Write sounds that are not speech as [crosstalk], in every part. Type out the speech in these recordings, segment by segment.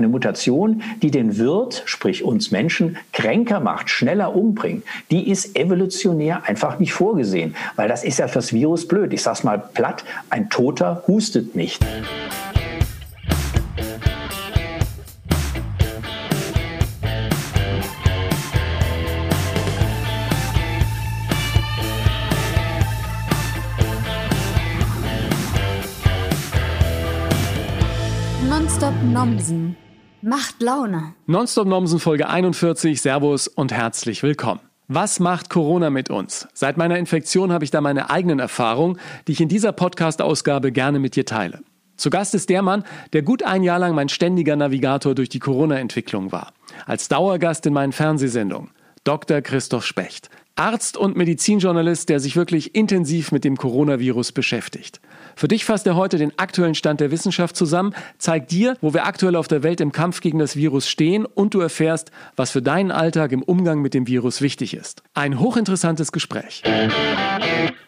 eine Mutation, die den Wirt, sprich uns Menschen, kränker macht, schneller umbringt, die ist evolutionär einfach nicht vorgesehen. Weil das ist ja fürs Virus blöd. Ich sag's mal platt, ein Toter hustet nicht. Nomsen. Macht Laune. Nonstop Nomsen Folge 41. Servus und herzlich willkommen. Was macht Corona mit uns? Seit meiner Infektion habe ich da meine eigenen Erfahrungen, die ich in dieser Podcast-Ausgabe gerne mit dir teile. Zu Gast ist der Mann, der gut ein Jahr lang mein ständiger Navigator durch die Corona-Entwicklung war. Als Dauergast in meinen Fernsehsendungen. Dr. Christoph Specht. Arzt und Medizinjournalist, der sich wirklich intensiv mit dem Coronavirus beschäftigt. Für dich fasst er heute den aktuellen Stand der Wissenschaft zusammen, zeigt dir, wo wir aktuell auf der Welt im Kampf gegen das Virus stehen und du erfährst, was für deinen Alltag im Umgang mit dem Virus wichtig ist. Ein hochinteressantes Gespräch.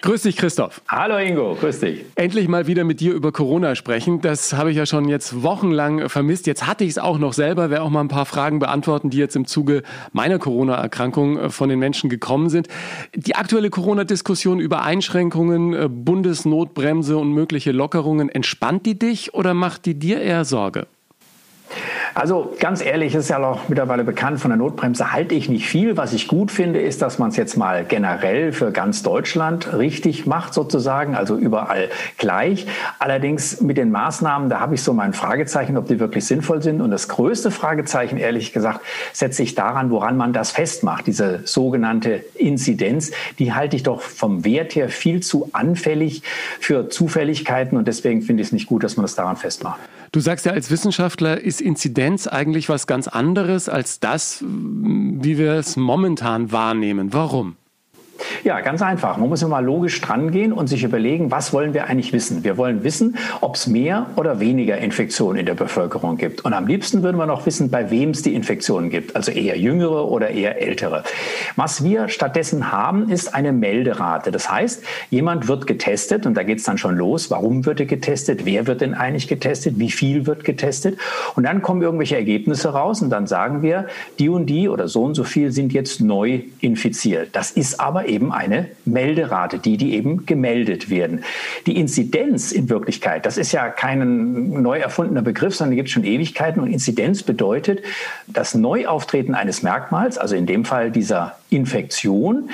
Grüß dich, Christoph. Hallo Ingo, grüß dich. Endlich mal wieder mit dir über Corona sprechen. Das habe ich ja schon jetzt wochenlang vermisst. Jetzt hatte ich es auch noch selber, werde auch mal ein paar Fragen beantworten, die jetzt im Zuge meiner Corona-Erkrankung äh, von den Menschen gekommen sind. Die aktuelle Corona-Diskussion über Einschränkungen, äh, Bundesnotbremse und mögliche Lockerungen, entspannt die dich oder macht die dir eher Sorge? Also ganz ehrlich, ist ja auch mittlerweile bekannt, von der Notbremse halte ich nicht viel. Was ich gut finde, ist, dass man es jetzt mal generell für ganz Deutschland richtig macht, sozusagen, also überall gleich. Allerdings mit den Maßnahmen, da habe ich so mein Fragezeichen, ob die wirklich sinnvoll sind. Und das größte Fragezeichen, ehrlich gesagt, setze ich daran, woran man das festmacht. Diese sogenannte Inzidenz, die halte ich doch vom Wert her viel zu anfällig für Zufälligkeiten. Und deswegen finde ich es nicht gut, dass man das daran festmacht. Du sagst ja, als Wissenschaftler ist Inzidenz eigentlich was ganz anderes als das, wie wir es momentan wahrnehmen. Warum? Ja, ganz einfach. Man muss immer logisch drangehen und sich überlegen, was wollen wir eigentlich wissen? Wir wollen wissen, ob es mehr oder weniger Infektionen in der Bevölkerung gibt. Und am liebsten würden wir noch wissen, bei wem es die Infektionen gibt, also eher jüngere oder eher ältere. Was wir stattdessen haben, ist eine Melderate. Das heißt, jemand wird getestet und da geht es dann schon los. Warum wird er getestet? Wer wird denn eigentlich getestet? Wie viel wird getestet? Und dann kommen irgendwelche Ergebnisse raus und dann sagen wir, die und die oder so und so viel sind jetzt neu infiziert. Das ist aber eben eine Melderate, die, die eben gemeldet werden. Die Inzidenz in Wirklichkeit, das ist ja kein neu erfundener Begriff, sondern gibt es schon Ewigkeiten. Und Inzidenz bedeutet das Neuauftreten eines Merkmals, also in dem Fall dieser Infektion,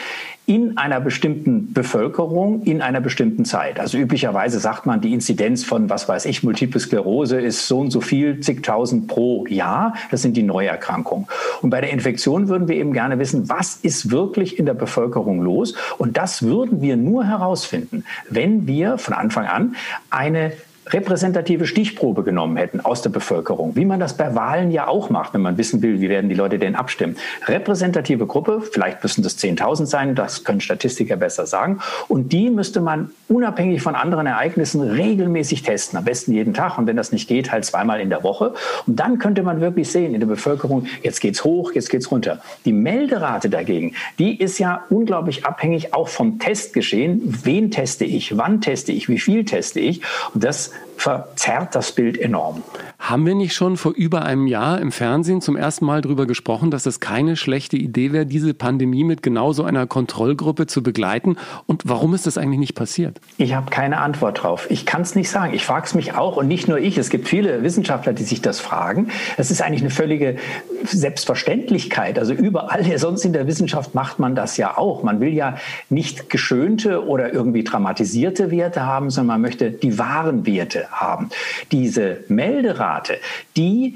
in einer bestimmten Bevölkerung in einer bestimmten Zeit. Also üblicherweise sagt man, die Inzidenz von, was weiß ich, Multiple Sklerose ist so und so viel, zigtausend pro Jahr. Das sind die Neuerkrankungen. Und bei der Infektion würden wir eben gerne wissen, was ist wirklich in der Bevölkerung los? Und das würden wir nur herausfinden, wenn wir von Anfang an eine repräsentative Stichprobe genommen hätten aus der Bevölkerung, wie man das bei Wahlen ja auch macht, wenn man wissen will, wie werden die Leute denn abstimmen. Repräsentative Gruppe, vielleicht müssen das 10.000 sein, das können Statistiker besser sagen. Und die müsste man unabhängig von anderen Ereignissen regelmäßig testen, am besten jeden Tag und wenn das nicht geht, halt zweimal in der Woche. Und dann könnte man wirklich sehen in der Bevölkerung, jetzt geht's hoch, jetzt geht's runter. Die Melderate dagegen, die ist ja unglaublich abhängig auch vom Testgeschehen. Wen teste ich? Wann teste ich? Wie viel teste ich? Und das verzerrt das Bild enorm. Haben wir nicht schon vor über einem Jahr im Fernsehen zum ersten Mal darüber gesprochen, dass es keine schlechte Idee wäre, diese Pandemie mit genau so einer Kontrollgruppe zu begleiten? Und warum ist das eigentlich nicht passiert? Ich habe keine Antwort drauf. Ich kann es nicht sagen. Ich frage es mich auch und nicht nur ich. Es gibt viele Wissenschaftler, die sich das fragen. Es ist eigentlich eine völlige Selbstverständlichkeit. Also überall sonst in der Wissenschaft macht man das ja auch. Man will ja nicht geschönte oder irgendwie dramatisierte Werte haben, sondern man möchte die wahren Werte haben. Diese Melderate, die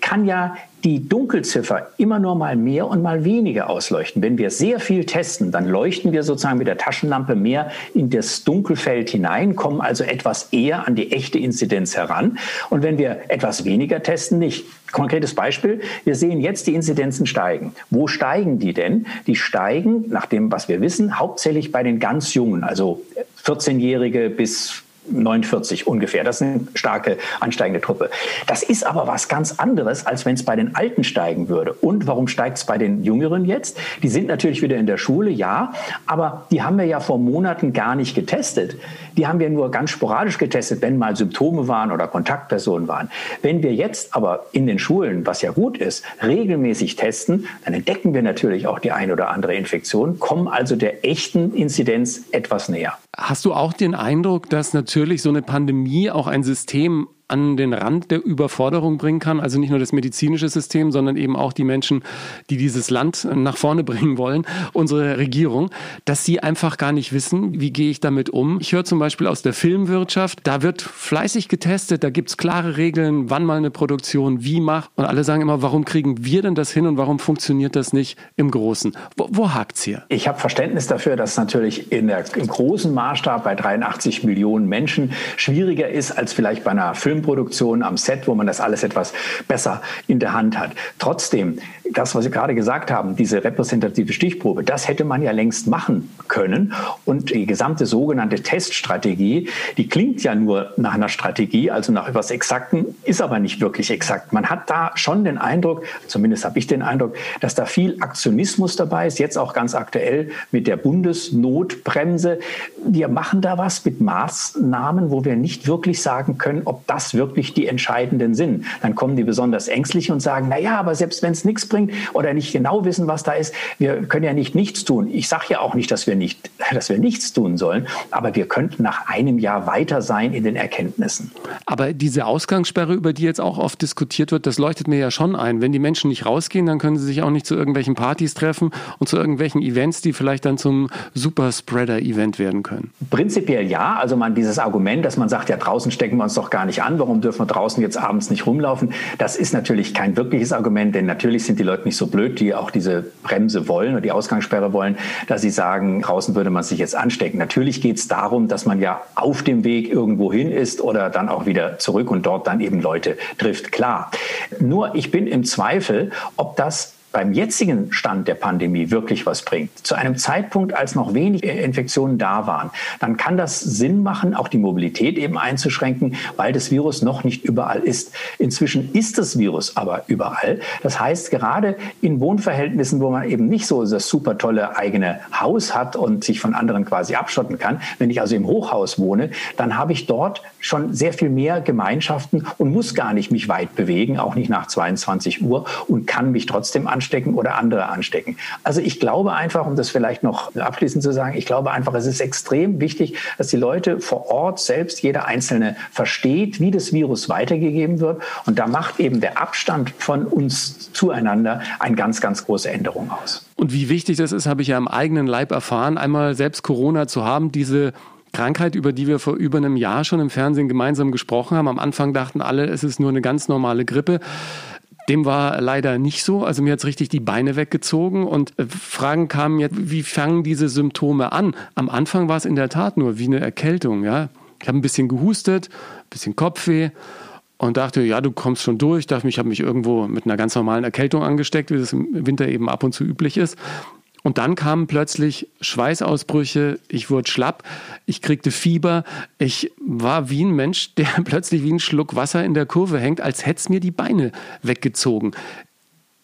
kann ja die Dunkelziffer immer nur mal mehr und mal weniger ausleuchten. Wenn wir sehr viel testen, dann leuchten wir sozusagen mit der Taschenlampe mehr in das Dunkelfeld hinein, kommen also etwas eher an die echte Inzidenz heran. Und wenn wir etwas weniger testen, nicht. Konkretes Beispiel, wir sehen jetzt die Inzidenzen steigen. Wo steigen die denn? Die steigen, nach dem, was wir wissen, hauptsächlich bei den ganz Jungen, also 14-Jährige bis 49 ungefähr. Das ist eine starke ansteigende Truppe. Das ist aber was ganz anderes, als wenn es bei den Alten steigen würde. Und warum steigt es bei den Jüngeren jetzt? Die sind natürlich wieder in der Schule, ja, aber die haben wir ja vor Monaten gar nicht getestet. Die haben wir nur ganz sporadisch getestet, wenn mal Symptome waren oder Kontaktpersonen waren. Wenn wir jetzt aber in den Schulen, was ja gut ist, regelmäßig testen, dann entdecken wir natürlich auch die eine oder andere Infektion, kommen also der echten Inzidenz etwas näher. Hast du auch den Eindruck, dass natürlich so eine Pandemie auch ein System an den Rand der Überforderung bringen kann. Also nicht nur das medizinische System, sondern eben auch die Menschen, die dieses Land nach vorne [laughs] bringen wollen, unsere Regierung, dass sie einfach gar nicht wissen, wie gehe ich damit um. Ich höre zum Beispiel aus der Filmwirtschaft, da wird fleißig getestet, da gibt es klare Regeln, wann mal eine Produktion wie macht. Und alle sagen immer, warum kriegen wir denn das hin und warum funktioniert das nicht im Großen? Wo, wo es hier? Ich habe Verständnis dafür, dass natürlich in der, im großen Maßstab bei 83 Millionen Menschen schwieriger ist als vielleicht bei einer Film Filmproduktion am Set, wo man das alles etwas besser in der Hand hat. Trotzdem, das, was Sie gerade gesagt haben, diese repräsentative Stichprobe, das hätte man ja längst machen können. Und die gesamte sogenannte Teststrategie, die klingt ja nur nach einer Strategie, also nach etwas Exakten, ist aber nicht wirklich exakt. Man hat da schon den Eindruck, zumindest habe ich den Eindruck, dass da viel Aktionismus dabei ist, jetzt auch ganz aktuell mit der Bundesnotbremse. Wir machen da was mit Maßnahmen, wo wir nicht wirklich sagen können, ob das wirklich die entscheidenden sind. Dann kommen die besonders ängstlich und sagen, na ja, aber selbst wenn es nichts bringt oder nicht genau wissen, was da ist, wir können ja nicht nichts tun. Ich sage ja auch nicht, dass wir nicht, [laughs] dass wir nichts tun sollen, aber wir könnten nach einem Jahr weiter sein in den Erkenntnissen. Aber diese Ausgangssperre, über die jetzt auch oft diskutiert wird, das leuchtet mir ja schon ein. Wenn die Menschen nicht rausgehen, dann können sie sich auch nicht zu irgendwelchen Partys treffen und zu irgendwelchen Events, die vielleicht dann zum Superspreader-Event werden können. Prinzipiell ja. Also man dieses Argument, dass man sagt, ja draußen stecken wir uns doch gar nicht an, warum dürfen wir draußen jetzt abends nicht rumlaufen? Das ist natürlich kein wirkliches Argument, denn natürlich sind die Leute nicht so blöd, die auch diese Bremse wollen oder die Ausgangssperre wollen, dass sie sagen, draußen würde man sich jetzt anstecken. Natürlich geht es darum, dass man ja auf dem Weg irgendwo hin ist oder dann auch wieder zurück und dort dann eben Leute trifft. Klar. Nur ich bin im Zweifel, ob das beim jetzigen Stand der Pandemie wirklich was bringt, zu einem Zeitpunkt, als noch wenig Infektionen da waren, dann kann das Sinn machen, auch die Mobilität eben einzuschränken, weil das Virus noch nicht überall ist. Inzwischen ist das Virus aber überall. Das heißt, gerade in Wohnverhältnissen, wo man eben nicht so das super tolle eigene Haus hat und sich von anderen quasi abschotten kann, wenn ich also im Hochhaus wohne, dann habe ich dort schon sehr viel mehr Gemeinschaften und muss gar nicht mich weit bewegen, auch nicht nach 22 Uhr und kann mich trotzdem an anstecken oder andere anstecken. Also ich glaube einfach, um das vielleicht noch abschließend zu sagen, ich glaube einfach, es ist extrem wichtig, dass die Leute vor Ort selbst, jeder Einzelne versteht, wie das Virus weitergegeben wird. Und da macht eben der Abstand von uns zueinander eine ganz, ganz große Änderung aus. Und wie wichtig das ist, habe ich ja am eigenen Leib erfahren, einmal selbst Corona zu haben, diese Krankheit, über die wir vor über einem Jahr schon im Fernsehen gemeinsam gesprochen haben. Am Anfang dachten alle, es ist nur eine ganz normale Grippe. Dem war leider nicht so. Also mir hat es richtig die Beine weggezogen und äh, Fragen kamen jetzt, wie fangen diese Symptome an? Am Anfang war es in der Tat nur wie eine Erkältung. Ja? Ich habe ein bisschen gehustet, ein bisschen Kopfweh und dachte, ja, du kommst schon durch. Ich habe mich irgendwo mit einer ganz normalen Erkältung angesteckt, wie das im Winter eben ab und zu üblich ist. Und dann kamen plötzlich Schweißausbrüche, ich wurde schlapp, ich kriegte Fieber, ich war wie ein Mensch, [laughs] der plötzlich wie ein Schluck Wasser in der Kurve hängt, als hätte es mir die Beine weggezogen.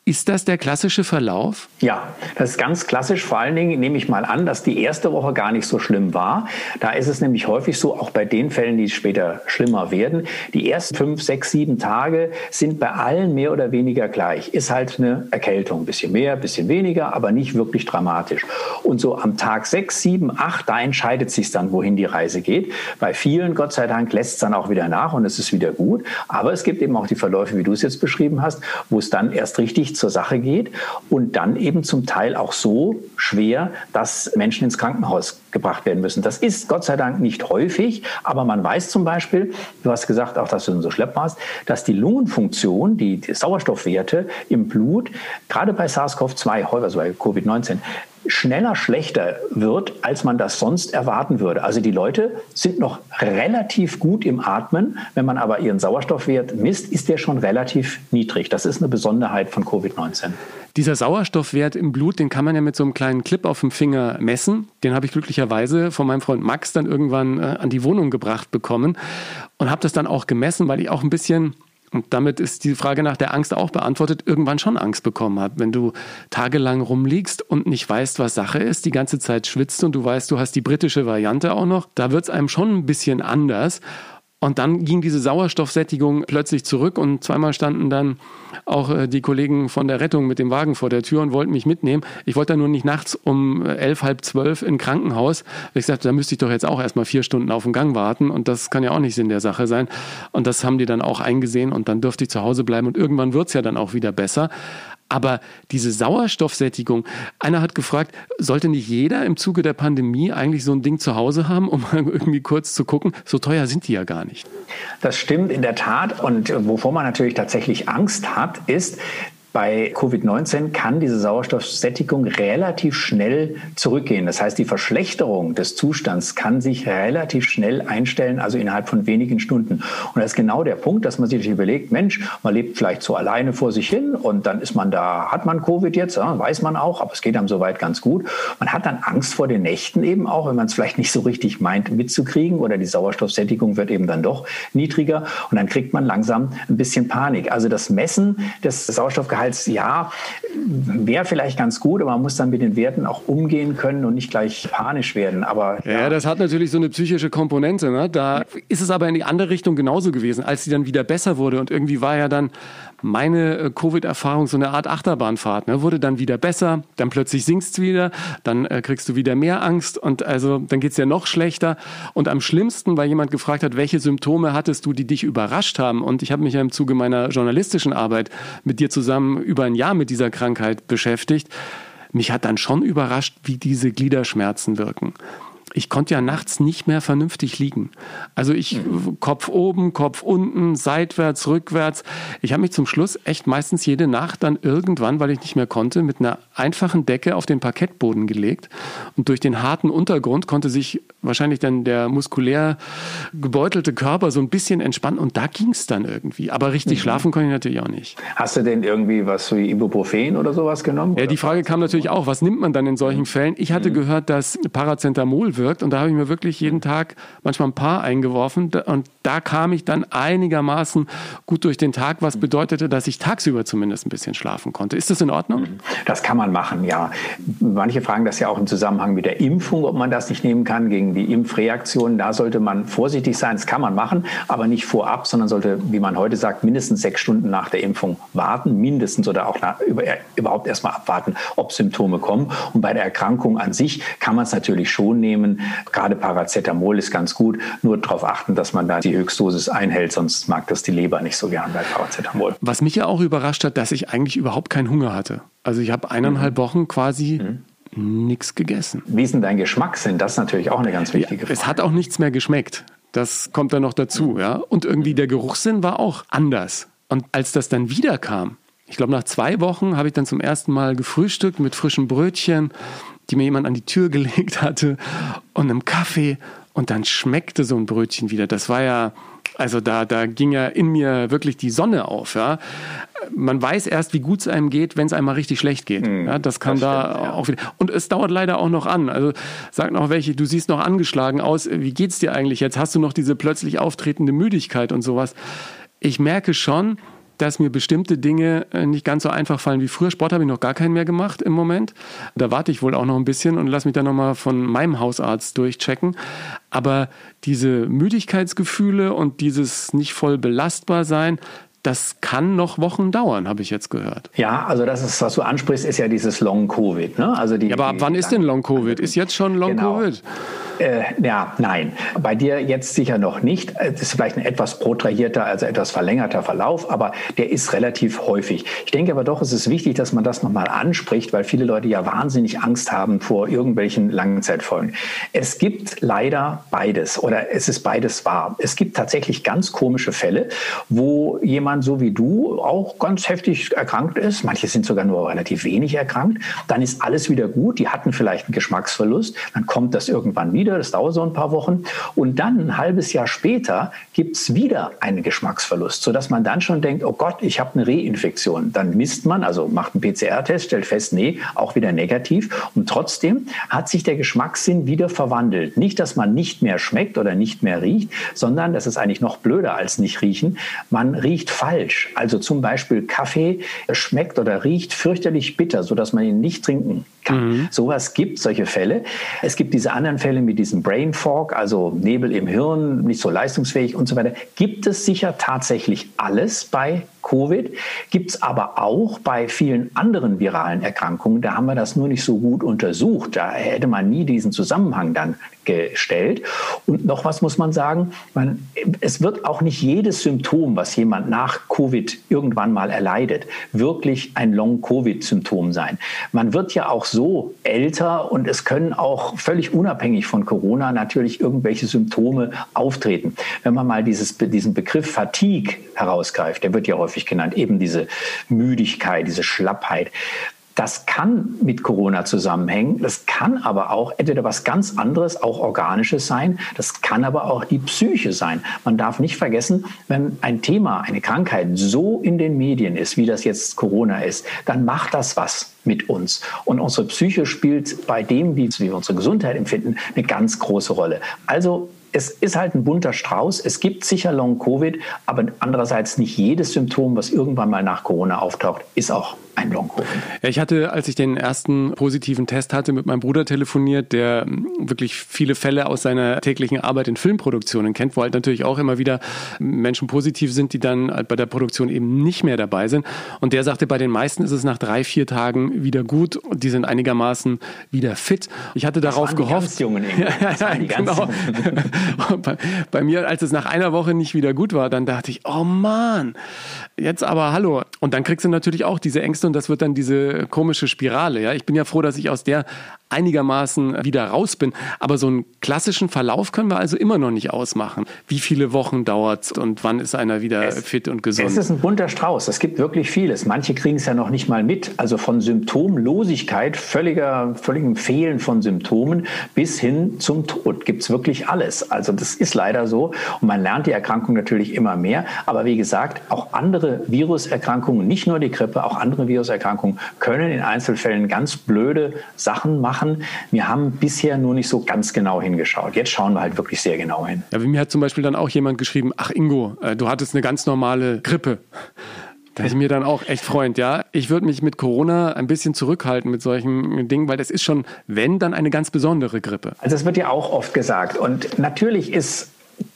Ist das der klassische Verlauf? Ja, das ist ganz klassisch. Vor allen Dingen nehme ich mal an, dass die erste Woche gar nicht so schlimm war. Da ist es nämlich häufig so, auch bei den Fällen, die später schlimmer werden, die ersten fünf, sechs, sieben Tage sind bei allen mehr oder weniger gleich. Ist halt eine Erkältung, ein bisschen mehr, ein bisschen weniger, aber nicht wirklich dramatisch. Und so am Tag sechs, sieben, acht, da entscheidet sich dann, wohin die Reise geht. Bei vielen, Gott sei Dank, lässt es dann auch wieder nach und es ist wieder gut. Aber es gibt eben auch die Verläufe, wie du es jetzt beschrieben hast, wo es dann erst richtig zur Sache geht und dann eben zum Teil auch so schwer, dass Menschen ins Krankenhaus gebracht werden müssen. Das ist Gott sei Dank nicht häufig, aber man weiß zum Beispiel, du hast gesagt, auch dass du so schlepp warst, dass die Lungenfunktion, die, die Sauerstoffwerte im Blut, gerade bei SARS-CoV-2, also bei Covid-19, schneller schlechter wird, als man das sonst erwarten würde. Also die Leute sind noch relativ gut im Atmen. Wenn man aber ihren Sauerstoffwert misst, ist der schon relativ niedrig. Das ist eine Besonderheit von Covid-19. Dieser Sauerstoffwert im Blut, den kann man ja mit so einem kleinen Clip auf dem Finger messen. Den habe ich glücklicherweise von meinem Freund Max dann irgendwann äh, an die Wohnung gebracht bekommen und habe das dann auch gemessen, weil ich auch ein bisschen und damit ist die Frage nach der Angst auch beantwortet, irgendwann schon Angst bekommen habe. Wenn du tagelang rumliegst und nicht weißt, was Sache ist, die ganze Zeit schwitzt und du weißt, du hast die britische Variante auch noch, da wird es einem schon ein bisschen anders. Und dann ging diese Sauerstoffsättigung plötzlich zurück und zweimal standen dann auch äh, die Kollegen von der Rettung mit dem Wagen vor der Tür und wollten mich mitnehmen. Ich wollte dann nur nicht nachts um äh, elf, halb zwölf in Krankenhaus. Ich sagte, da müsste ich doch jetzt auch erstmal vier Stunden auf den Gang warten und das kann ja auch nicht Sinn der Sache sein. Und das haben die dann auch eingesehen und dann durfte ich zu Hause bleiben und irgendwann wird es ja dann auch wieder besser. Aber diese Sauerstoffsättigung, einer hat gefragt, sollte nicht jeder im Zuge der Pandemie eigentlich so ein Ding zu Hause haben, um [laughs] irgendwie kurz zu gucken? So teuer sind die ja gar nicht. Das stimmt in der Tat. Und wovor man natürlich tatsächlich Angst hat, ist, bei Covid-19 kann diese Sauerstoffsättigung relativ schnell zurückgehen. Das heißt, die Verschlechterung des Zustands kann sich relativ schnell einstellen, also innerhalb von wenigen Stunden. Und das ist genau der Punkt, dass man sich überlegt, Mensch, man lebt vielleicht so alleine vor sich hin und dann ist man da, hat man Covid jetzt, weiß man auch, aber es geht einem soweit ganz gut. Man hat dann Angst vor den Nächten eben auch, wenn man es vielleicht nicht so richtig meint mitzukriegen oder die Sauerstoffsättigung wird eben dann doch niedriger und dann kriegt man langsam ein bisschen Panik. Also das Messen des Sauerstoffgehalts als ja, wäre vielleicht ganz gut, aber man muss dann mit den Werten auch umgehen können und nicht gleich panisch werden. Aber ja, ja das hat natürlich so eine psychische Komponente. Ne? Da ist es aber in die andere Richtung genauso gewesen, als sie dann wieder besser wurde und irgendwie war ja dann meine äh, Covid-Erfahrung so eine Art Achterbahnfahrt. Ne? Wurde dann wieder besser, dann plötzlich sinkst wieder, dann äh, kriegst du wieder mehr Angst und also dann geht's ja noch schlechter. Und am schlimmsten, weil jemand gefragt hat, welche Symptome hattest du, die dich überrascht haben? Und ich habe mich ja im Zuge meiner journalistischen Arbeit mit dir zusammen über ein Jahr mit dieser Krankheit beschäftigt. Mich hat dann schon überrascht, wie diese Gliederschmerzen wirken ich konnte ja nachts nicht mehr vernünftig liegen. Also ich mhm. Kopf oben, Kopf unten, seitwärts, rückwärts. Ich habe mich zum Schluss echt meistens jede Nacht dann irgendwann, weil ich nicht mehr konnte, mit einer einfachen Decke auf den Parkettboden gelegt und durch den harten Untergrund konnte sich wahrscheinlich dann der muskulär gebeutelte Körper so ein bisschen entspannen und da ging es dann irgendwie. Aber richtig mhm. schlafen konnte ich natürlich auch nicht. Hast du denn irgendwie was wie Ibuprofen oder sowas genommen? Ja, die Frage kam natürlich auch, was nimmt man dann in solchen mhm. Fällen? Ich hatte mhm. gehört, dass Paracetamol wirkt gewirkt und da habe ich mir wirklich jeden Tag manchmal ein paar eingeworfen und da kam ich dann einigermaßen gut durch den Tag, was bedeutete, dass ich tagsüber zumindest ein bisschen schlafen konnte. Ist das in Ordnung? Mhm. Das kann man machen, ja. Manche fragen das ja auch im Zusammenhang mit der Impfung, ob man das nicht nehmen kann gegen die Impfreaktionen. Da sollte man vorsichtig sein. Das kann man machen, aber nicht vorab, sondern sollte, wie man heute sagt, mindestens sechs Stunden nach der Impfung warten, mindestens oder auch nach, über, überhaupt erstmal abwarten, ob Symptome kommen. Und bei der Erkrankung an sich kann man es natürlich schon nehmen, Gerade Paracetamol ist ganz gut. Nur darauf achten, dass man da die Höchstdosis einhält, sonst mag das die Leber nicht so gern bei Paracetamol. Was mich ja auch überrascht hat, dass ich eigentlich überhaupt keinen Hunger hatte. Also ich habe eineinhalb mhm. Wochen quasi mhm. nichts gegessen. Wie ist denn dein Geschmackssinn? Das ist natürlich auch eine ganz wichtige Frage. Es hat auch nichts mehr geschmeckt. Das kommt dann noch dazu, mhm. ja. Und irgendwie der Geruchssinn war auch anders. Und als das dann wieder kam, ich glaube, nach zwei Wochen habe ich dann zum ersten Mal gefrühstückt mit frischen Brötchen die mir jemand an die Tür gelegt hatte und einem Kaffee und dann schmeckte so ein Brötchen wieder. Das war ja, also da, da ging ja in mir wirklich die Sonne auf. Ja. Man weiß erst, wie gut es einem geht, wenn es einem mal richtig schlecht geht. Mm, ja, das kann das da stimmt, ja. auch wieder. Und es dauert leider auch noch an. Also sag noch welche, du siehst noch angeschlagen aus. Wie geht's dir eigentlich jetzt? Hast du noch diese plötzlich auftretende Müdigkeit und sowas? Ich merke schon, dass mir bestimmte Dinge äh, nicht ganz so einfach fallen wie früher. Sport habe ich noch gar keinen mehr gemacht im Moment. Da warte ich wohl auch noch ein bisschen und lasse mich dann nochmal von meinem Hausarzt durchchecken. Aber diese Müdigkeitsgefühle und dieses nicht voll belastbar sein, das kann noch Wochen dauern, habe ich jetzt gehört. Ja, also das ist, was du ansprichst, ist ja dieses Long-Covid. Ne? Also die, ja, aber die, wann ist denn Long-Covid? Ist jetzt schon Long-Covid? Genau. Äh, ja, nein. Bei dir jetzt sicher noch nicht. Das ist vielleicht ein etwas protrahierter, also etwas verlängerter Verlauf, aber der ist relativ häufig. Ich denke aber doch, es ist wichtig, dass man das nochmal anspricht, weil viele Leute ja wahnsinnig Angst haben vor irgendwelchen Langzeitfolgen. Es gibt leider beides oder es ist beides wahr. Es gibt tatsächlich ganz komische Fälle, wo jemand jemand so wie du auch ganz heftig erkrankt ist, manche sind sogar nur relativ wenig erkrankt, dann ist alles wieder gut. Die hatten vielleicht einen Geschmacksverlust, dann kommt das irgendwann wieder, das dauert so ein paar Wochen. Und dann ein halbes Jahr später gibt es wieder einen Geschmacksverlust, sodass man dann schon denkt, oh Gott, ich habe eine Reinfektion. Dann misst man, also macht einen PCR-Test, stellt fest, nee, auch wieder negativ. Und trotzdem hat sich der Geschmackssinn wieder verwandelt. Nicht, dass man nicht mehr schmeckt oder nicht mehr riecht, sondern das ist eigentlich noch blöder als nicht riechen. Man riecht falsch. Also zum Beispiel Kaffee schmeckt oder riecht fürchterlich bitter, sodass man ihn nicht trinken kann. Mhm. Sowas gibt, solche Fälle. Es gibt diese anderen Fälle mit diesem Brain Fog, also Nebel im Hirn, nicht so leistungsfähig und so weiter. Gibt es sicher tatsächlich alles bei Covid, gibt es aber auch bei vielen anderen viralen Erkrankungen. Da haben wir das nur nicht so gut untersucht. Da hätte man nie diesen Zusammenhang dann gestellt. Und noch was muss man sagen, man, es wird auch nicht jedes Symptom, was jemand nach Covid irgendwann mal erleidet, wirklich ein Long-Covid-Symptom sein. Man wird ja auch so älter und es können auch völlig unabhängig von Corona natürlich irgendwelche Symptome auftreten. Wenn man mal dieses, diesen Begriff Fatigue herausgreift, der wird ja häufig häufig genannt, eben diese Müdigkeit, diese Schlappheit. Das kann mit Corona zusammenhängen. Das kann aber auch entweder was ganz anderes, auch organisches sein. Das kann aber auch die Psyche sein. Man darf nicht vergessen, wenn ein Thema, eine Krankheit so in den Medien ist, wie das jetzt Corona ist, dann macht das was mit uns. Und unsere Psyche spielt bei dem, wie wir unsere Gesundheit empfinden, eine ganz große Rolle. Also es ist halt ein bunter Strauß. Es gibt sicher Long-Covid, aber andererseits nicht jedes Symptom, was irgendwann mal nach Corona auftaucht, ist auch ein Long-Covid. Ja, ich hatte, als ich den ersten positiven Test hatte, mit meinem Bruder telefoniert, der wirklich viele Fälle aus seiner täglichen Arbeit in Filmproduktionen kennt, wo halt natürlich auch immer wieder Menschen positiv sind, die dann halt bei der Produktion eben nicht mehr dabei sind. Und der sagte, bei den meisten ist es nach drei, vier Tagen wieder gut und die sind einigermaßen wieder fit. Ich hatte darauf das gehofft. Jungen [laughs] ja, ja, ja, genau. [laughs] bei, bei mir, als es nach einer Woche nicht wieder gut war, dann dachte ich, oh Mann, jetzt aber hallo. Und dann kriegst du natürlich auch diese Ängste und das wird dann diese komische Spirale. Ja, ich bin ja froh, dass ich aus der einigermaßen wieder raus bin. Aber so einen klassischen Verlauf können wir also immer noch nicht ausmachen. Wie viele Wochen dauert es und wann ist einer wieder es, fit und gesund? Es ist ein bunter Strauß. Es gibt wirklich vieles. Manche kriegen es ja noch nicht mal mit. Also von Symptomlosigkeit, völliger, völligem Fehlen von Symptomen bis hin zum Tod gibt es wirklich alles. Also das ist leider so. Und man lernt die Erkrankung natürlich immer mehr. Aber wie gesagt, auch andere Viruserkrankungen, nicht nur die Grippe, auch andere Viruserkrankungen können in Einzelfällen ganz blöde Sachen machen machen. Wir haben bisher nur nicht so ganz genau hingeschaut. Jetzt schauen wir halt wirklich sehr genau hin. Ja, wie mir hat zum Beispiel dann auch jemand geschrieben, ach Ingo, äh, du hattest eine ganz normale Grippe. Da ist mir dann auch echt Freund, ja. Ich würde mich mit Corona ein bisschen zurückhalten mit solchen Dingen, weil das ist schon, wenn, dann eine ganz besondere Grippe. Also das wird ja auch oft gesagt. Und natürlich ist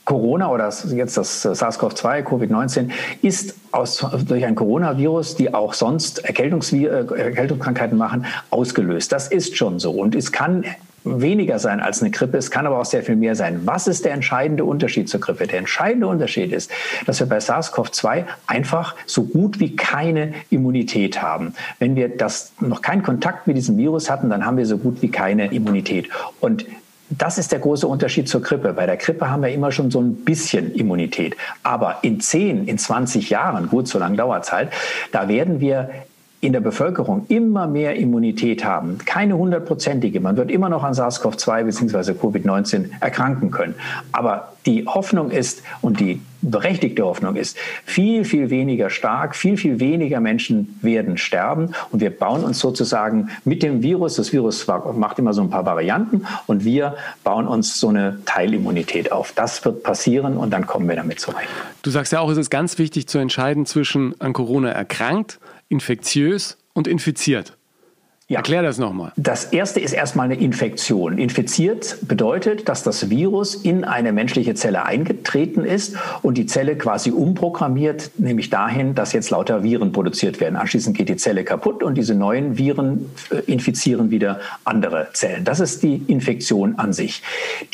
Corona oder jetzt das SARS-CoV-2, Covid-19, ist aus, durch ein Coronavirus, die auch sonst äh, Erkältungskrankheiten machen, ausgelöst. Das ist schon so. Und es kann weniger sein als eine Grippe, es kann aber auch sehr viel mehr sein. Was ist der entscheidende Unterschied zur Grippe? Der entscheidende Unterschied ist, dass wir bei SARS-CoV-2 einfach so gut wie keine Immunität haben. Wenn wir das noch keinen Kontakt mit diesem Virus hatten, dann haben wir so gut wie keine Immunität. Und das ist der große Unterschied zur Grippe. Bei der Grippe haben wir immer schon so ein bisschen Immunität. Aber in 10, in 20 Jahren, gut, so lange dauert es halt, da werden wir in der Bevölkerung immer mehr Immunität haben, keine hundertprozentige, man wird immer noch an SARS-CoV-2 bzw. Covid-19 erkranken können. Aber die Hoffnung ist und die berechtigte Hoffnung ist, viel, viel weniger stark, viel, viel weniger Menschen werden sterben und wir bauen uns sozusagen mit dem Virus, das Virus macht immer so ein paar Varianten und wir bauen uns so eine Teilimmunität auf. Das wird passieren und dann kommen wir damit zurecht. Du sagst ja auch, es ist ganz wichtig zu entscheiden zwischen an Corona erkrankt infektiös und infiziert. Ja. Erklär das nochmal. Das erste ist erstmal eine Infektion. Infiziert bedeutet, dass das Virus in eine menschliche Zelle eingetreten ist und die Zelle quasi umprogrammiert, nämlich dahin, dass jetzt lauter Viren produziert werden. Anschließend geht die Zelle kaputt und diese neuen Viren äh, infizieren wieder andere Zellen. Das ist die Infektion an sich.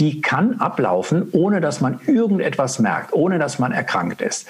Die kann ablaufen, ohne dass man irgendetwas merkt, ohne dass man erkrankt ist.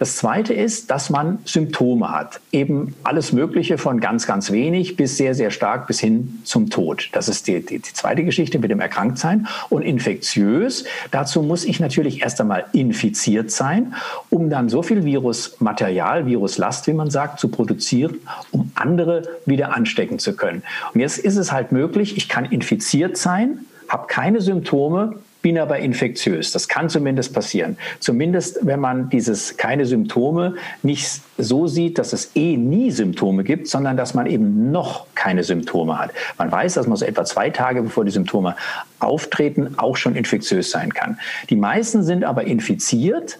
Das zweite ist, dass man Symptome hat. Eben alles Mögliche von ganz, ganz wenig bis sehr, sehr sehr stark bis hin zum Tod. Das ist die, die, die zweite Geschichte mit dem Erkranktsein. Und infektiös, dazu muss ich natürlich erst einmal infiziert sein, um dann so viel Virusmaterial, Viruslast, wie man sagt, zu produzieren, um andere wieder anstecken zu können. Und jetzt ist es halt möglich, ich kann infiziert sein, habe keine Symptome, bin aber infektiös. Das kann zumindest passieren. Zumindest, wenn man dieses keine Symptome nicht so sieht, dass es eh nie Symptome gibt, sondern dass man eben noch keine Symptome hat. Man weiß, dass man so etwa zwei Tage bevor die Symptome auftreten, auch schon infektiös sein kann. Die meisten sind aber infiziert,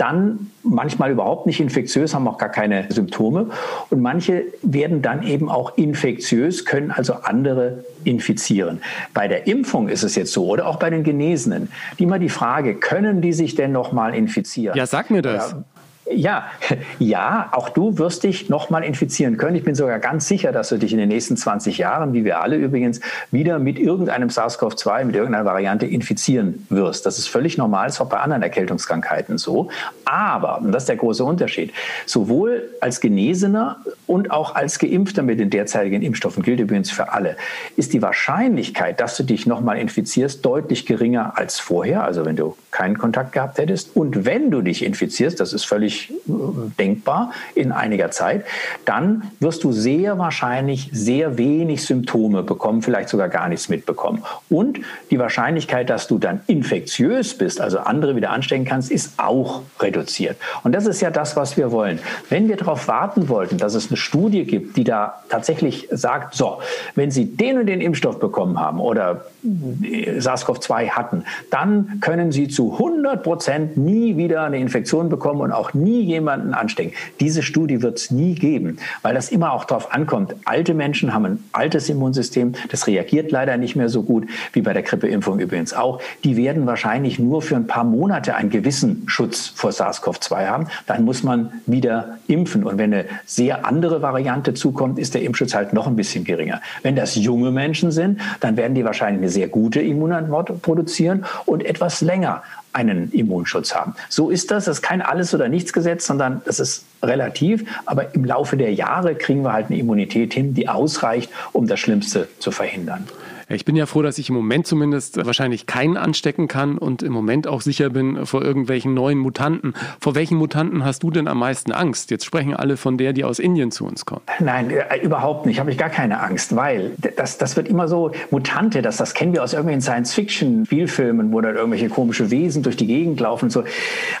dann manchmal überhaupt nicht infektiös, haben auch gar keine Symptome. Und manche werden dann eben auch infektiös, können also andere infizieren. Bei der Impfung ist es jetzt so, oder auch bei den Genesenen, die immer die Frage, können die sich denn noch mal infizieren? Ja, sag mir das. Ja, ja, [laughs] ja, auch du wirst dich nochmal infizieren können. Ich bin sogar ganz sicher, dass du dich in den nächsten 20 Jahren, wie wir alle übrigens, wieder mit irgendeinem SARS-CoV-2, mit irgendeiner Variante infizieren wirst. Das ist völlig normal, ist auch bei anderen Erkältungskrankheiten so. Aber, und das ist der große Unterschied, sowohl als Genesener und auch als Geimpfter mit den derzeitigen Impfstoffen, gilt übrigens für alle, ist die Wahrscheinlichkeit, dass du dich nochmal infizierst, deutlich geringer als vorher, also wenn du keinen Kontakt gehabt hättest. Und wenn du dich infizierst, das ist völlig äh, denkbar in einiger Zeit, dann wirst du sehr wahrscheinlich sehr wenig Symptome bekommen, vielleicht sogar gar nichts mitbekommen. Und die Wahrscheinlichkeit, dass du dann infektiös bist, also andere wieder anstecken kannst, ist auch reduziert. Und das ist ja das, was wir wollen. Wenn wir darauf warten wollten, dass es eine Studie gibt, die da tatsächlich sagt, so, wenn Sie den und den Impfstoff bekommen haben oder SARS-CoV-2 hatten, dann können Sie zu 100 Prozent nie wieder eine Infektion bekommen und auch nie jemanden anstecken. Diese Studie wird es nie geben, weil das immer auch darauf ankommt. Alte Menschen haben ein altes Immunsystem, das reagiert leider nicht mehr so gut, wie bei der Grippeimpfung übrigens auch. Die werden wahrscheinlich nur für ein paar Monate einen gewissen Schutz vor SARS-CoV-2 haben. Dann muss man wieder impfen. Und wenn eine sehr andere Variante zukommt, ist der Impfschutz halt noch ein bisschen geringer. Wenn das junge Menschen sind, dann werden die wahrscheinlich eine sehr gute Immunantwort produzieren und etwas länger einen Immunschutz haben. So ist das. Das ist kein Alles- oder Nichts-Gesetz, sondern das ist relativ. Aber im Laufe der Jahre kriegen wir halt eine Immunität hin, die ausreicht, um das Schlimmste zu verhindern. Ich bin ja froh, dass ich im Moment zumindest wahrscheinlich keinen anstecken kann und im Moment auch sicher bin vor irgendwelchen neuen Mutanten. Vor welchen Mutanten hast du denn am meisten Angst? Jetzt sprechen alle von der, die aus Indien zu uns kommt. Nein, äh, überhaupt nicht. Habe ich gar keine Angst, weil das, das wird immer so Mutante, das, das kennen wir aus irgendwelchen Science-Fiction-Spielfilmen, wo dann irgendwelche komische Wesen durch die Gegend laufen und so.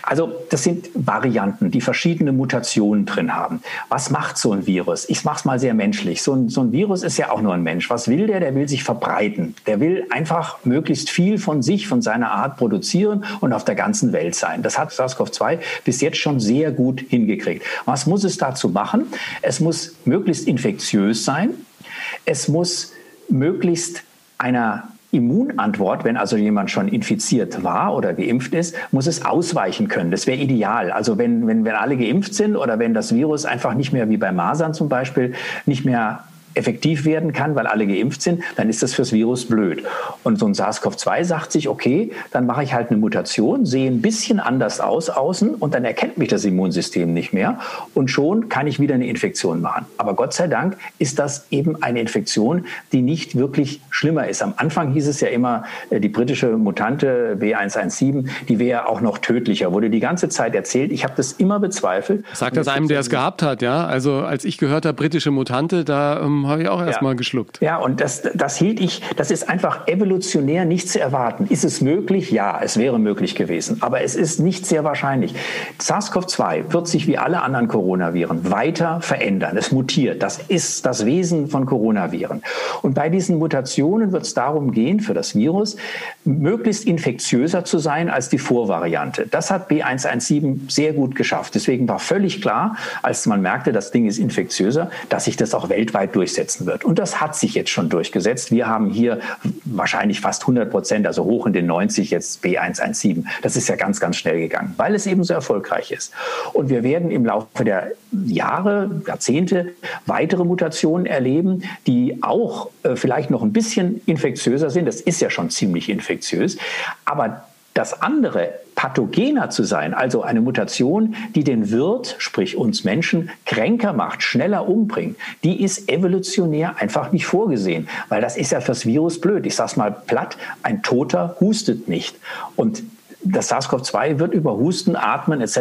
Also das sind Varianten, die verschiedene Mutationen drin haben. Was macht so ein Virus? Ich mache es mal sehr menschlich. So ein, so ein Virus ist ja auch nur ein Mensch. Was will der? Der will sich verbreiten verbreiten. Der will einfach möglichst viel von sich, von seiner Art produzieren und auf der ganzen Welt sein. Das hat SARS-CoV-2 bis jetzt schon sehr gut hingekriegt. Was muss es dazu machen? Es muss möglichst infektiös sein. Es muss möglichst einer Immunantwort, wenn also jemand schon infiziert war oder geimpft ist, muss es ausweichen können. Das wäre ideal. Also wenn, wenn, wenn alle geimpft sind oder wenn das Virus einfach nicht mehr wie bei Masern zum Beispiel nicht mehr effektiv werden kann, weil alle geimpft sind, dann ist das fürs Virus blöd. Und so ein SARS-CoV-2 sagt sich, okay, dann mache ich halt eine Mutation, sehe ein bisschen anders aus außen und dann erkennt mich das Immunsystem nicht mehr und schon kann ich wieder eine Infektion machen. Aber Gott sei Dank ist das eben eine Infektion, die nicht wirklich schlimmer ist. Am Anfang hieß es ja immer, äh, die britische Mutante B117, die wäre auch noch tödlicher, wurde die ganze Zeit erzählt. Ich habe das immer bezweifelt. Sagt das einem, der es gehabt hat, ja? Also als ich gehört habe, britische Mutante, da ähm, habe ich auch erstmal ja. geschluckt. Ja, und das, das hielt ich, das ist einfach evolutionär nicht zu erwarten. Ist es möglich? Ja, es wäre möglich gewesen. Aber es ist nicht sehr wahrscheinlich. SARS-CoV-2 wird sich wie alle anderen Coronaviren weiter verändern. Es mutiert. Das ist das Wesen von Coronaviren. Und bei diesen Mutationen wird es darum gehen, für das Virus, möglichst infektiöser zu sein als die Vorvariante. Das hat B117 sehr gut geschafft. Deswegen war völlig klar, als man merkte, das Ding ist infektiöser, dass sich das auch weltweit durchsetzt durchsetzen wird. Und das hat sich jetzt schon durchgesetzt. Wir haben hier wahrscheinlich fast 100 Prozent, also hoch in den 90 jetzt B117. Das ist ja ganz, ganz schnell gegangen, weil es eben so erfolgreich ist. Und wir werden im Laufe der Jahre, Jahrzehnte weitere Mutationen erleben, die auch äh, vielleicht noch ein bisschen infektiöser sind. Das ist ja schon ziemlich infektiös. Aber Das andere, pathogener zu sein, also eine Mutation, die den Wirt, sprich uns Menschen, kränker macht, schneller umbringt, die ist evolutionär einfach nicht vorgesehen, weil das ist ja fürs Virus blöd. Ich sag's mal platt, ein Toter hustet nicht. Und das SARS-CoV-2 wird über Husten, Atmen etc.,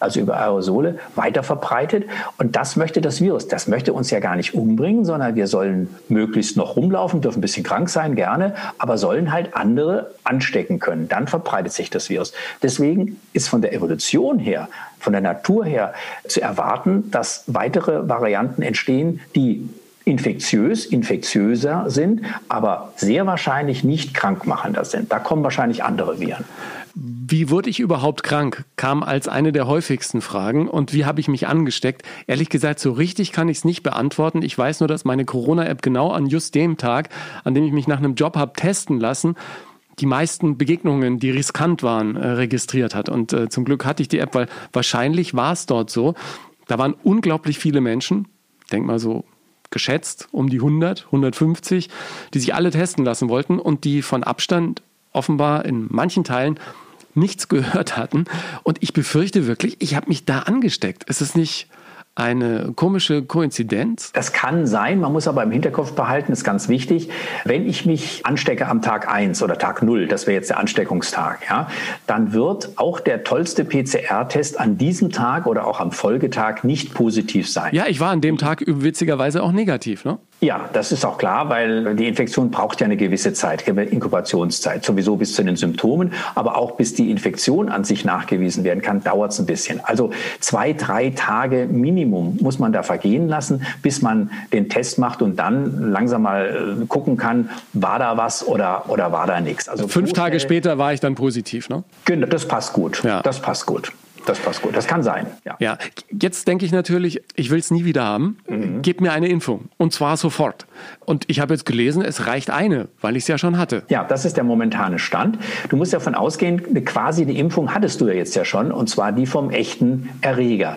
also über Aerosole, weiter verbreitet. Und das möchte das Virus. Das möchte uns ja gar nicht umbringen, sondern wir sollen möglichst noch rumlaufen, dürfen ein bisschen krank sein, gerne, aber sollen halt andere anstecken können. Dann verbreitet sich das Virus. Deswegen ist von der Evolution her, von der Natur her zu erwarten, dass weitere Varianten entstehen, die infektiös, infektiöser sind, aber sehr wahrscheinlich nicht krankmachender sind. Da kommen wahrscheinlich andere Viren. Wie wurde ich überhaupt krank? kam als eine der häufigsten Fragen. Und wie habe ich mich angesteckt? Ehrlich gesagt, so richtig kann ich es nicht beantworten. Ich weiß nur, dass meine Corona-App genau an just dem Tag, an dem ich mich nach einem Job habe testen lassen, die meisten Begegnungen, die riskant waren, äh, registriert hat. Und äh, zum Glück hatte ich die App, weil wahrscheinlich war es dort so. Da waren unglaublich viele Menschen, denk mal so geschätzt um die 100, 150, die sich alle testen lassen wollten und die von Abstand offenbar in manchen Teilen nichts gehört hatten. Und ich befürchte wirklich, ich habe mich da angesteckt. Ist es nicht eine komische Koinzidenz? Das kann sein, man muss aber im Hinterkopf behalten, ist ganz wichtig, wenn ich mich anstecke am Tag 1 oder Tag 0, das wäre jetzt der Ansteckungstag, ja, dann wird auch der tollste PCR-Test an diesem Tag oder auch am Folgetag nicht positiv sein. Ja, ich war an dem Tag witzigerweise auch negativ, ne? Ja, das ist auch klar, weil die Infektion braucht ja eine gewisse Zeit, Inkubationszeit, sowieso bis zu den Symptomen, aber auch bis die Infektion an sich nachgewiesen werden kann, dauert es ein bisschen. Also zwei, drei Tage Minimum muss man da vergehen lassen, bis man den Test macht und dann langsam mal äh, gucken kann, war da was oder, oder war da nichts. Also fünf Tage später war ich dann positiv, ne? Genau, das passt gut. Ja. Das passt gut. Das passt gut. Das kann sein. Ja. ja. Jetzt denke ich natürlich, ich will es nie wieder haben. Mhm. Gib mir eine Impfung. Und zwar sofort. Und ich habe jetzt gelesen, es reicht eine, weil ich es ja schon hatte. Ja, das ist der momentane Stand. Du musst davon ausgehen, quasi die Impfung hattest du ja jetzt ja schon. Und zwar die vom echten Erreger.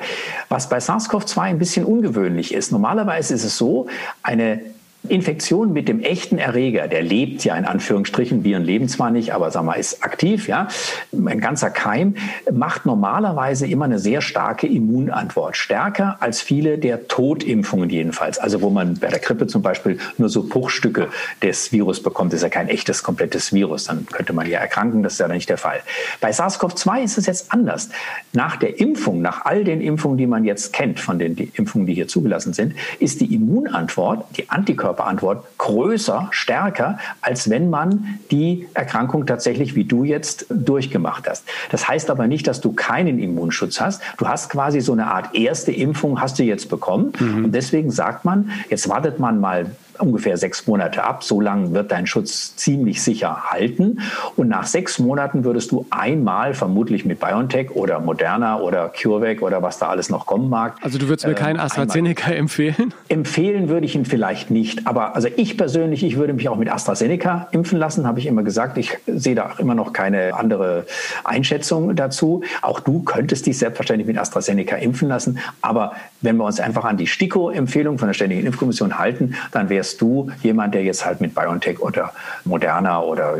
Was bei SARS-CoV-2 ein bisschen ungewöhnlich ist. Normalerweise ist es so, eine Infektion mit dem echten Erreger, der lebt ja in Anführungsstrichen, Viren leben zwar nicht, aber sag mal, ist aktiv, ja, ein ganzer Keim, macht normalerweise immer eine sehr starke Immunantwort. Stärker als viele der Totimpfungen jedenfalls. Also wo man bei der Grippe zum Beispiel nur so Bruchstücke des Virus bekommt, ist ja kein echtes, komplettes Virus. Dann könnte man ja erkranken, das ist ja nicht der Fall. Bei SARS-CoV-2 ist es jetzt anders. Nach der Impfung, nach all den Impfungen, die man jetzt kennt, von den Impfungen, die hier zugelassen sind, ist die Immunantwort, die Antikörper Antikörperantwort größer, stärker, als wenn man die Erkrankung tatsächlich wie du jetzt durchgemacht hast. Das heißt aber nicht, dass du keinen Immunschutz hast. Du hast quasi so eine Art erste Impfung hast du jetzt bekommen. Mhm. Und deswegen sagt man, jetzt wartet man mal ungefähr sechs Monate ab. So lange wird dein Schutz ziemlich sicher halten. Und nach sechs Monaten würdest du einmal vermutlich mit BioNTech oder Moderna oder CureVac oder was da alles noch kommen mag. Also du würdest mir äh, keinen AstraZeneca [laughs] empfehlen? Empfehlen würde ich ihn vielleicht nicht. Aber also ich persönlich, ich würde mich auch mit AstraZeneca impfen lassen, habe ich immer gesagt. Ich sehe da auch immer noch keine andere Einschätzung dazu. Auch du könntest dich selbstverständlich mit AstraZeneca impfen lassen. Aber wenn wir uns einfach an die STIKO-Empfehlung von der Ständigen Impfkommission halten, dann wäre wärst du jemand, der jetzt halt mit BioNTech oder Moderna oder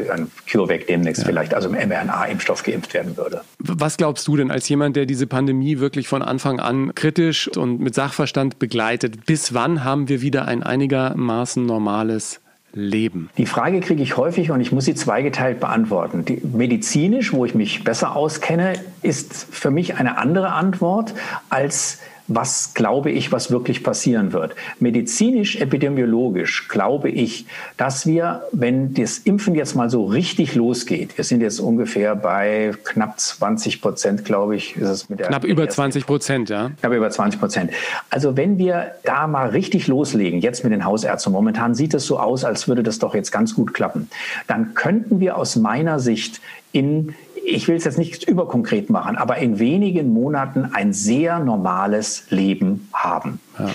CureVac demnächst ja. vielleicht, also im mRNA-Impfstoff geimpft werden würde. Was glaubst du denn als jemand, der diese Pandemie wirklich von Anfang an kritisch und mit Sachverstand begleitet? Bis wann haben wir wieder ein einigermaßen normales Leben? Die Frage kriege ich häufig und ich muss sie zweigeteilt beantworten. Die, medizinisch, wo ich mich besser auskenne, ist für mich eine andere Antwort als was glaube ich, was wirklich passieren wird. Medizinisch, epidemiologisch glaube ich, dass wir, wenn das Impfen jetzt mal so richtig losgeht, wir sind jetzt ungefähr bei knapp 20 Prozent, glaube ich, ist es mit der. Knapp über 20 Prozent, ja. Knapp über 20 Prozent. Also wenn wir da mal richtig loslegen, jetzt mit den Hausärzten, momentan sieht es so aus, als würde das doch jetzt ganz gut klappen, dann könnten wir aus meiner Sicht in ich will es jetzt nicht überkonkret machen, aber in wenigen Monaten ein sehr normales Leben haben. Ja.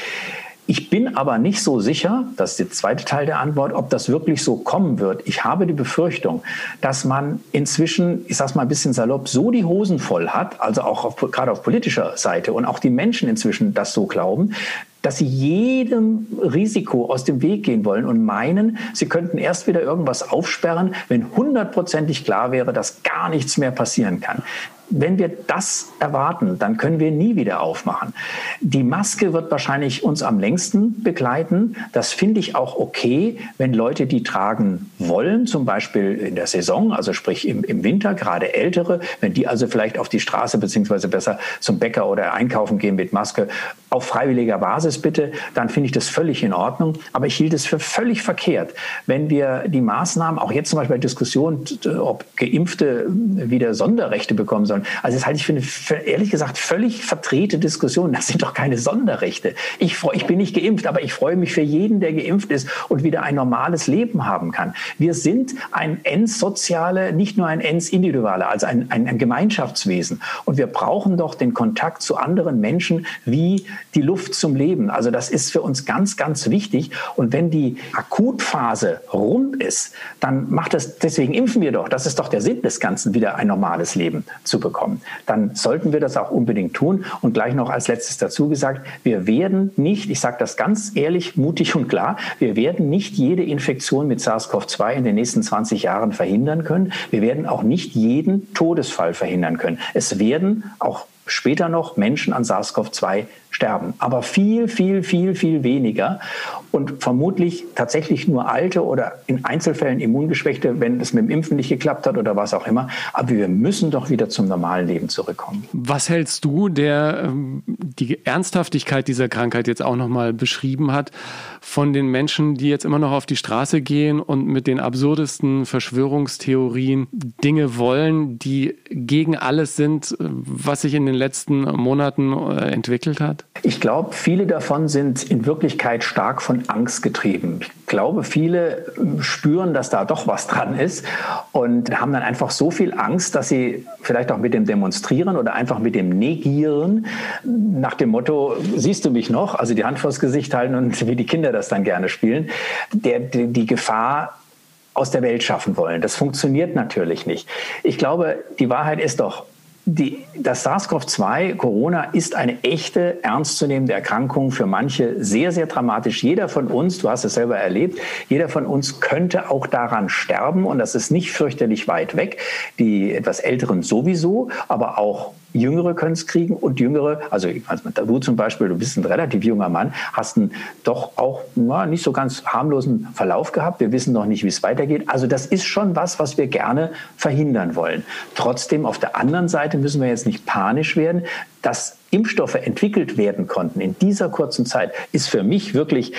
Ich bin aber nicht so sicher, das ist der zweite Teil der Antwort, ob das wirklich so kommen wird. Ich habe die Befürchtung, dass man inzwischen, ich sage mal ein bisschen salopp, so die Hosen voll hat, also auch auf, gerade auf politischer Seite und auch die Menschen inzwischen das so glauben, dass sie jedem Risiko aus dem Weg gehen wollen und meinen, sie könnten erst wieder irgendwas aufsperren, wenn hundertprozentig klar wäre, dass gar nichts mehr passieren kann wenn wir das erwarten, dann können wir nie wieder aufmachen. Die Maske wird wahrscheinlich uns am längsten begleiten. Das finde ich auch okay, wenn Leute die tragen wollen, zum Beispiel in der Saison, also sprich im, im Winter, gerade Ältere, wenn die also vielleicht auf die Straße beziehungsweise besser zum Bäcker oder einkaufen gehen mit Maske, auf freiwilliger Basis bitte, dann finde ich das völlig in Ordnung. Aber ich hielt es für völlig verkehrt, wenn wir die Maßnahmen, auch jetzt zum Beispiel bei Diskussionen, ob Geimpfte wieder Sonderrechte bekommen sollen, also das halte ich für eine, ehrlich gesagt, völlig verdrehte Diskussion. Das sind doch keine Sonderrechte. Ich, freu, ich bin nicht geimpft, aber ich freue mich für jeden, der geimpft ist und wieder ein normales Leben haben kann. Wir sind ein Enssoziale, nicht nur ein Ens-Individuale, also ein, ein, ein Gemeinschaftswesen. Und wir brauchen doch den Kontakt zu anderen Menschen wie die Luft zum Leben. Also das ist für uns ganz, ganz wichtig. Und wenn die Akutphase rum ist, dann macht das, deswegen impfen wir doch. Das ist doch der Sinn des Ganzen, wieder ein normales Leben zu bekommen. Dann sollten wir das auch unbedingt tun. Und gleich noch als letztes dazu gesagt, wir werden nicht, ich sage das ganz ehrlich, mutig und klar, wir werden nicht jede Infektion mit SARS-CoV-2 in den nächsten 20 Jahren verhindern können. Wir werden auch nicht jeden Todesfall verhindern können. Es werden auch später noch Menschen an SARS-CoV-2 sterben. Aber viel, viel, viel, viel weniger. Und vermutlich tatsächlich nur alte oder in Einzelfällen Immungeschwächte, wenn es mit dem Impfen nicht geklappt hat oder was auch immer. Aber wir müssen doch wieder zum normalen Leben zurückkommen. Was hältst du, der ähm, die Ernsthaftigkeit dieser Krankheit jetzt auch nochmal beschrieben hat, von den Menschen, die jetzt immer noch auf die Straße gehen und mit den absurdesten Verschwörungstheorien Dinge wollen, die gegen alles sind, was sich in den letzten Monaten äh, entwickelt hat? Ich glaube, viele davon sind in Wirklichkeit stark von Angst getrieben. Ich glaube, viele ähm, spüren, dass da doch was dran ist und haben dann einfach so viel Angst, dass sie vielleicht auch mit dem Demonstrieren oder einfach mit dem Negieren nach dem Motto, siehst du mich noch? Also die Hand vors Gesicht halten und [laughs] wie die Kinder das dann gerne spielen, der, die, die Gefahr aus der Welt schaffen wollen. Das funktioniert natürlich nicht. Ich glaube, die Wahrheit ist doch, die, das SARS-CoV-2, Corona, ist eine echte, ernstzunehmende Erkrankung für manche sehr, sehr dramatisch. Jeder von uns, du hast es selber erlebt, jeder von uns könnte auch daran sterben und das ist nicht fürchterlich weit weg. Die etwas Älteren sowieso, aber auch Jüngere können es kriegen und Jüngere, also, also du zum Beispiel, du bist ein relativ junger Mann, hast einen doch auch na, nicht so ganz harmlosen Verlauf gehabt. Wir wissen noch nicht, wie es weitergeht. Also das ist schon was, was wir gerne verhindern wollen. Trotzdem, auf der anderen Seite müssen wir jetzt nicht panisch werden. Dass Impfstoffe entwickelt werden konnten in dieser kurzen Zeit, ist für mich wirklich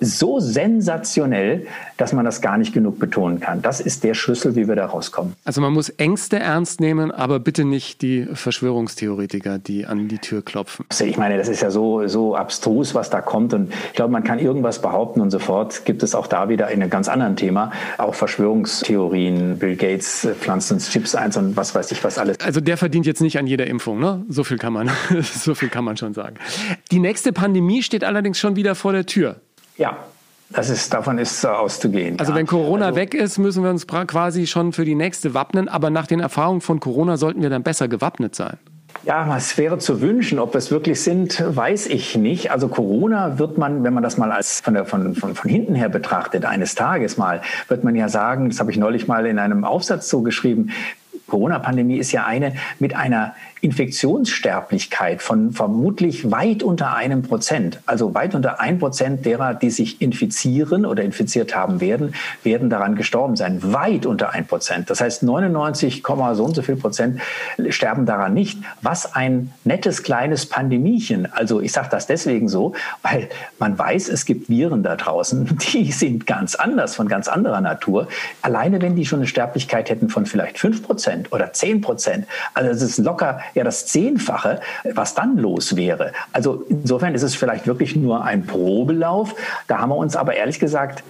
so sensationell, dass man das gar nicht genug betonen kann. Das ist der Schlüssel, wie wir da rauskommen. Also man muss Ängste ernst nehmen, aber bitte nicht die Verschwörungstheoretiker, die an die Tür klopfen. Also ich meine, das ist ja so, so abstrus, was da kommt. Und ich glaube, man kann irgendwas behaupten und sofort gibt es auch da wieder in einem ganz anderen Thema auch Verschwörungstheorien. Bill Gates pflanzt uns Chips ein und was weiß ich was alles. Also der verdient jetzt nicht an jeder Impfung, ne? So viel kann man, [laughs] so viel kann man schon sagen. Die nächste Pandemie steht allerdings schon wieder vor der Tür. Ja, das ist, davon ist auszugehen. Also ja. wenn Corona also, weg ist, müssen wir uns quasi schon für die nächste wappnen. Aber nach den Erfahrungen von Corona sollten wir dann besser gewappnet sein. Ja, es wäre zu wünschen. Ob es wirklich sind, weiß ich nicht. Also Corona wird man, wenn man das mal als von, der, von, von, von hinten her betrachtet, eines Tages mal, wird man ja sagen, das habe ich neulich mal in einem Aufsatz so geschrieben, Corona-Pandemie ist ja eine mit einer Infektionssterblichkeit von vermutlich weit unter einem Prozent. Also weit unter ein Prozent derer, die sich infizieren oder infiziert haben werden, werden daran gestorben sein. Weit unter ein Prozent. Das heißt 99, so und so viel Prozent sterben daran nicht. Was ein nettes kleines Pandemiechen. Also ich sage das deswegen so, weil man weiß, es gibt Viren da draußen, [laughs] die sind ganz anders, von ganz anderer Natur. Alleine wenn die schon eine Sterblichkeit hätten von vielleicht fünf Prozent oder zehn Prozent, also es ist locker ja das Zehnfache, was dann los wäre. Also insofern ist es vielleicht wirklich nur ein Probelauf. Da haben wir uns aber ehrlich gesagt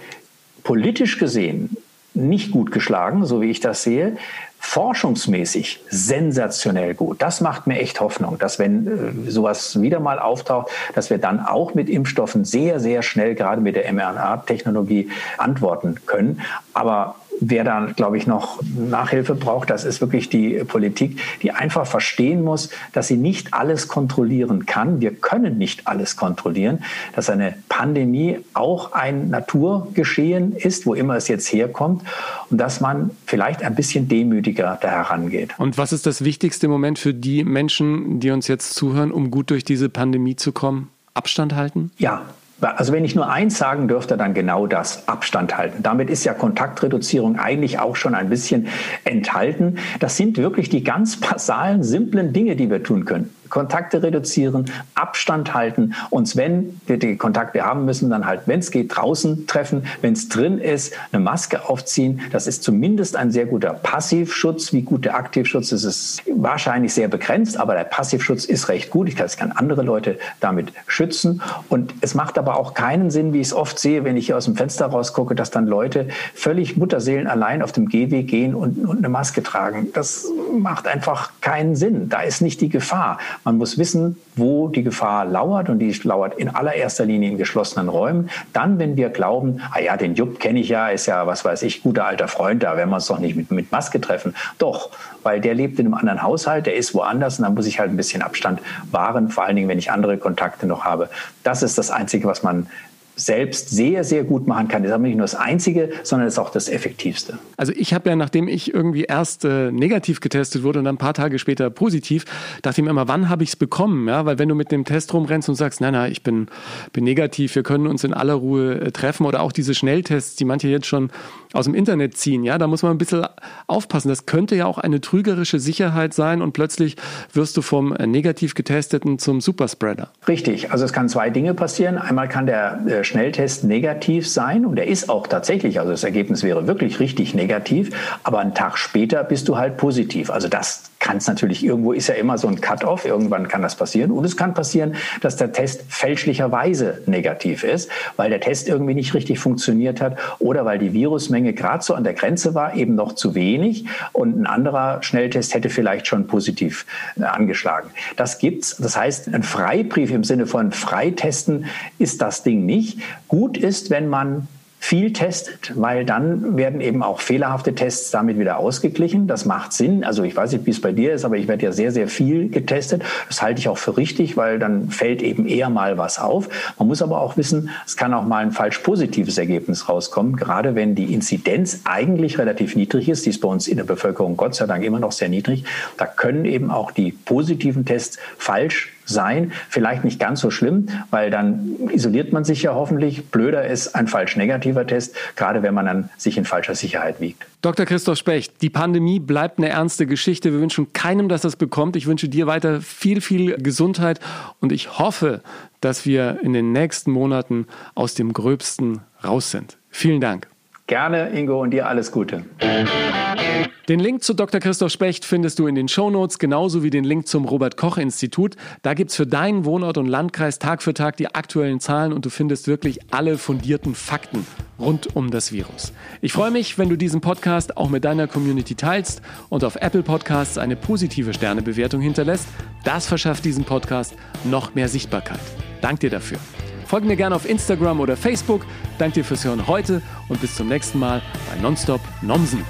politisch gesehen nicht gut geschlagen, so wie ich das sehe. Forschungsmäßig sensationell gut. Das macht mir echt Hoffnung, dass wenn äh, sowas wieder mal auftaucht, dass wir dann auch mit Impfstoffen sehr, sehr schnell, gerade mit der mRNA-Technologie, antworten können. Aber wer da, glaube ich, noch Nachhilfe braucht, das ist wirklich die Politik, die einfach verstehen muss, dass sie nicht alles kontrollieren kann. Wir können nicht alles kontrollieren, dass eine Pandemie auch ein Naturgeschehen ist, wo immer es jetzt herkommt und dass man vielleicht ein bisschen demütiger da herangeht. Und was ist das wichtigste Moment für die Menschen, die uns jetzt zuhören, um gut durch diese Pandemie zu kommen? Abstand halten? Ja, also wenn ich nur eins sagen dürfte, dann genau das, Abstand halten. Damit ist ja Kontaktreduzierung eigentlich auch schon ein bisschen enthalten. Das sind wirklich die ganz basalen, simplen Dinge, die wir tun können. Kontakte reduzieren, Abstand halten, uns, wenn wir die Kontakte haben müssen, dann halt, wenn es geht, draußen treffen, wenn es drin ist, eine Maske aufziehen. Das ist zumindest ein sehr guter Passivschutz. Wie gut der Aktivschutz ist, ist wahrscheinlich sehr begrenzt, aber der Passivschutz ist recht gut. Ich kann andere Leute damit schützen. Und es macht aber auch keinen Sinn, wie ich es oft sehe, wenn ich hier aus dem Fenster rausgucke, dass dann Leute völlig Mutterseelen allein auf dem Gehweg gehen und, und eine Maske tragen. Das macht einfach keinen Sinn. Da ist nicht die Gefahr. Man muss wissen, wo die Gefahr lauert und die lauert in allererster Linie in geschlossenen Räumen. Dann, wenn wir glauben, ah ja, den Jupp kenne ich ja, ist ja, was weiß ich, guter alter Freund, da werden wir uns doch nicht mit, mit Maske treffen. Doch, weil der lebt in einem anderen Haushalt, der ist woanders und dann muss ich halt ein bisschen Abstand wahren, vor allen Dingen, wenn ich andere Kontakte noch habe. Das ist das Einzige, was man selbst sehr, sehr gut machen kann. Das ist aber nicht nur das Einzige, sondern ist auch das Effektivste. Also ich habe ja, nachdem ich irgendwie erst äh, negativ getestet wurde und dann ein paar Tage später positiv, dachte ich mir immer, wann habe ich es bekommen? Ja, weil wenn du mit dem Test rumrennst und sagst, nein, nein, ich bin, bin negativ, wir können uns in aller Ruhe äh, treffen oder auch diese Schnelltests, die manche jetzt schon aus dem Internet ziehen, ja, da muss man ein bisschen aufpassen. Das könnte ja auch eine trügerische Sicherheit sein und plötzlich wirst du vom äh, negativ getesteten zum Superspreader. Richtig, also es kann zwei Dinge passieren. Einmal kann der äh, Schnelltest negativ sein und er ist auch tatsächlich, also das Ergebnis wäre wirklich richtig negativ, aber einen Tag später bist du halt positiv. Also das kann es natürlich, irgendwo ist ja immer so ein Cut-off, irgendwann kann das passieren. Und es kann passieren, dass der Test fälschlicherweise negativ ist, weil der Test irgendwie nicht richtig funktioniert hat oder weil die Virusmenge gerade so an der Grenze war, eben noch zu wenig und ein anderer Schnelltest hätte vielleicht schon positiv äh, angeschlagen. Das gibt's. Das heißt, ein Freibrief im Sinne von Freitesten ist das Ding nicht. Gut ist, wenn man viel testet, weil dann werden eben auch fehlerhafte Tests damit wieder ausgeglichen. Das macht Sinn. Also ich weiß nicht, wie es bei dir ist, aber ich werde ja sehr, sehr viel getestet. Das halte ich auch für richtig, weil dann fällt eben eher mal was auf. Man muss aber auch wissen, es kann auch mal ein falsch positives Ergebnis rauskommen, gerade wenn die Inzidenz eigentlich relativ niedrig ist. Die ist bei uns in der Bevölkerung Gott sei Dank immer noch sehr niedrig. Da können eben auch die positiven Tests falsch sein. Vielleicht nicht ganz so schlimm, weil dann isoliert man sich ja hoffentlich. Blöder ist ein falsch negativer Test, gerade wenn man dann sich in falscher Sicherheit wiegt. Dr. Christoph Specht, die Pandemie bleibt eine ernste Geschichte. Wir wünschen keinem, dass das bekommt. Ich wünsche dir weiter viel, viel Gesundheit und ich hoffe, dass wir in den nächsten Monaten aus dem Gröbsten raus sind. Vielen Dank. Gerne, Ingo, und dir alles Gute. Den Link zu Dr. Christoph Specht findest du in den Shownotes, genauso wie den Link zum Robert-Koch-Institut. Da gibt es für deinen Wohnort und Landkreis Tag für Tag die aktuellen Zahlen und du findest wirklich alle fundierten Fakten rund um das Virus. Ich freue mich, wenn du diesen Podcast auch mit deiner Community teilst und auf Apple Podcasts eine positive Sternebewertung hinterlässt. Das verschafft diesem Podcast noch mehr Sichtbarkeit. Dank dir dafür. Folge mir gerne auf Instagram oder Facebook. Danke dir fürs Hören heute und bis zum nächsten Mal bei Nonstop Nomsen.